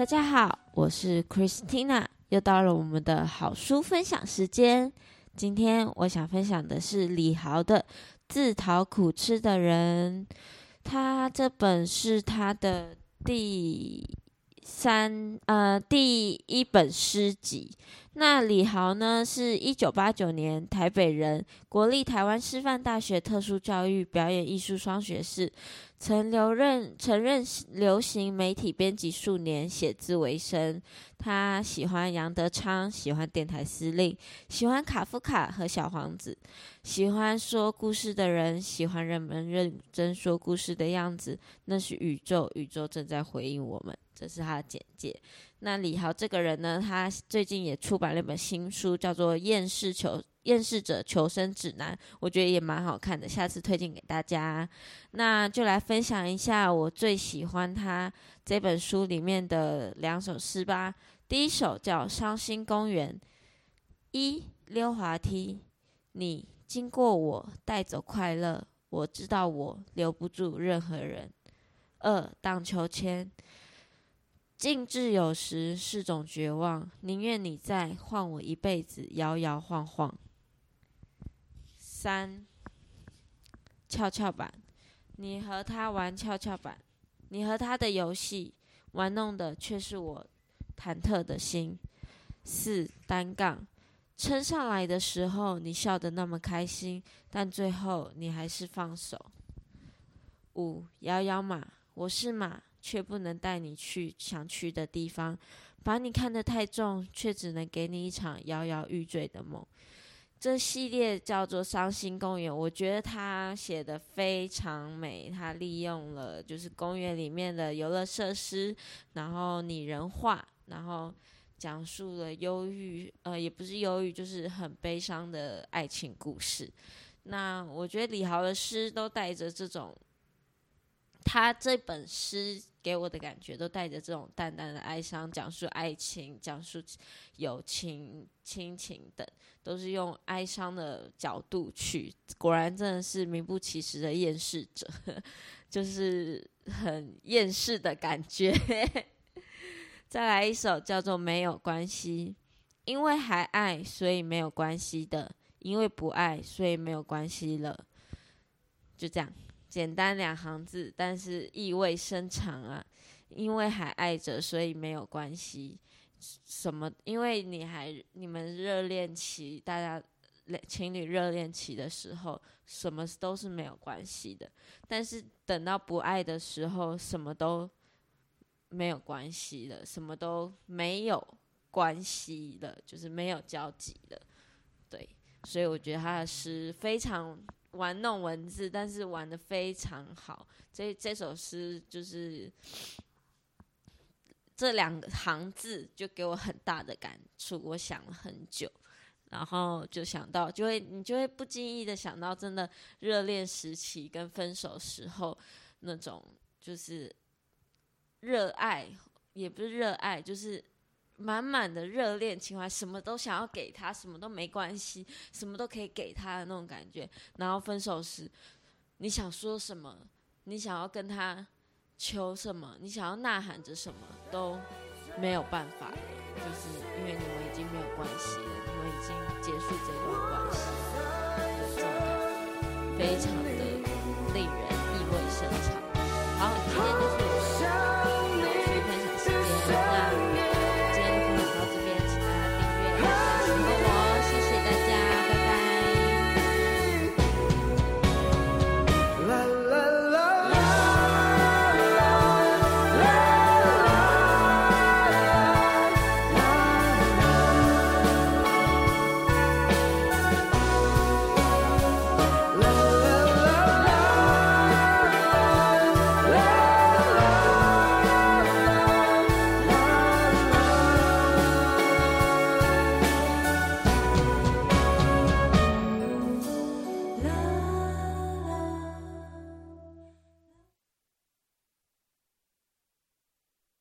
大家好，我是 Christina，又到了我们的好书分享时间。今天我想分享的是李豪的《自讨苦吃的人》，他这本是他的第三呃第一本诗集。那李豪呢，是一九八九年台北人，国立台湾师范大学特殊教育表演艺术双学士，曾留任曾任流行媒体编辑数年，写字为生。他喜欢杨德昌，喜欢电台司令，喜欢卡夫卡和小王子，喜欢说故事的人，喜欢人们认真说故事的样子。那是宇宙，宇宙正在回应我们。这是他的简介。那李豪这个人呢，他最近也出版了一本新书，叫做《厌世求厌世者求生指南》，我觉得也蛮好看的，下次推荐给大家。那就来分享一下我最喜欢他这本书里面的两首诗吧。第一首叫《伤心公园》，一溜滑梯，你经过我带走快乐，我知道我留不住任何人。二荡秋千。静止有时是种绝望，宁愿你在，换我一辈子摇摇晃晃。三，跷跷板，你和他玩跷跷板，你和他的游戏，玩弄的却是我忐忑的心。四，单杠，撑上来的时候你笑得那么开心，但最后你还是放手。五，摇摇马，我是马。却不能带你去想去的地方，把你看得太重，却只能给你一场摇摇欲坠的梦。这系列叫做《伤心公园》，我觉得他写的非常美。他利用了就是公园里面的游乐设施，然后拟人化，然后讲述了忧郁，呃，也不是忧郁，就是很悲伤的爱情故事。那我觉得李豪的诗都带着这种。他这本诗给我的感觉都带着这种淡淡的哀伤，讲述爱情，讲述友情、亲情等，都是用哀伤的角度去。果然真的是名不其实的厌世者，就是很厌世的感觉。再来一首叫做《没有关系》，因为还爱，所以没有关系的；因为不爱，所以没有关系了。就这样。简单两行字，但是意味深长啊！因为还爱着，所以没有关系。什么？因为你还你们热恋期，大家情侣热恋期的时候，什么都是没有关系的。但是等到不爱的时候，什么都没有关系了，什么都没有关系了，就是没有交集了。对，所以我觉得他的诗非常。玩弄文字，但是玩的非常好。这这首诗就是这两行字就给我很大的感触。我想了很久，然后就想到，就会你就会不经意的想到，真的热恋时期跟分手时候那种，就是热爱，也不是热爱，就是。满满的热恋情怀，什么都想要给他，什么都没关系，什么都可以给他的那种感觉。然后分手时，你想说什么？你想要跟他求什么？你想要呐喊着什么都没有办法了，就是因为你们已经没有关系了，你们已经结束这段关系的状态，非常的令人。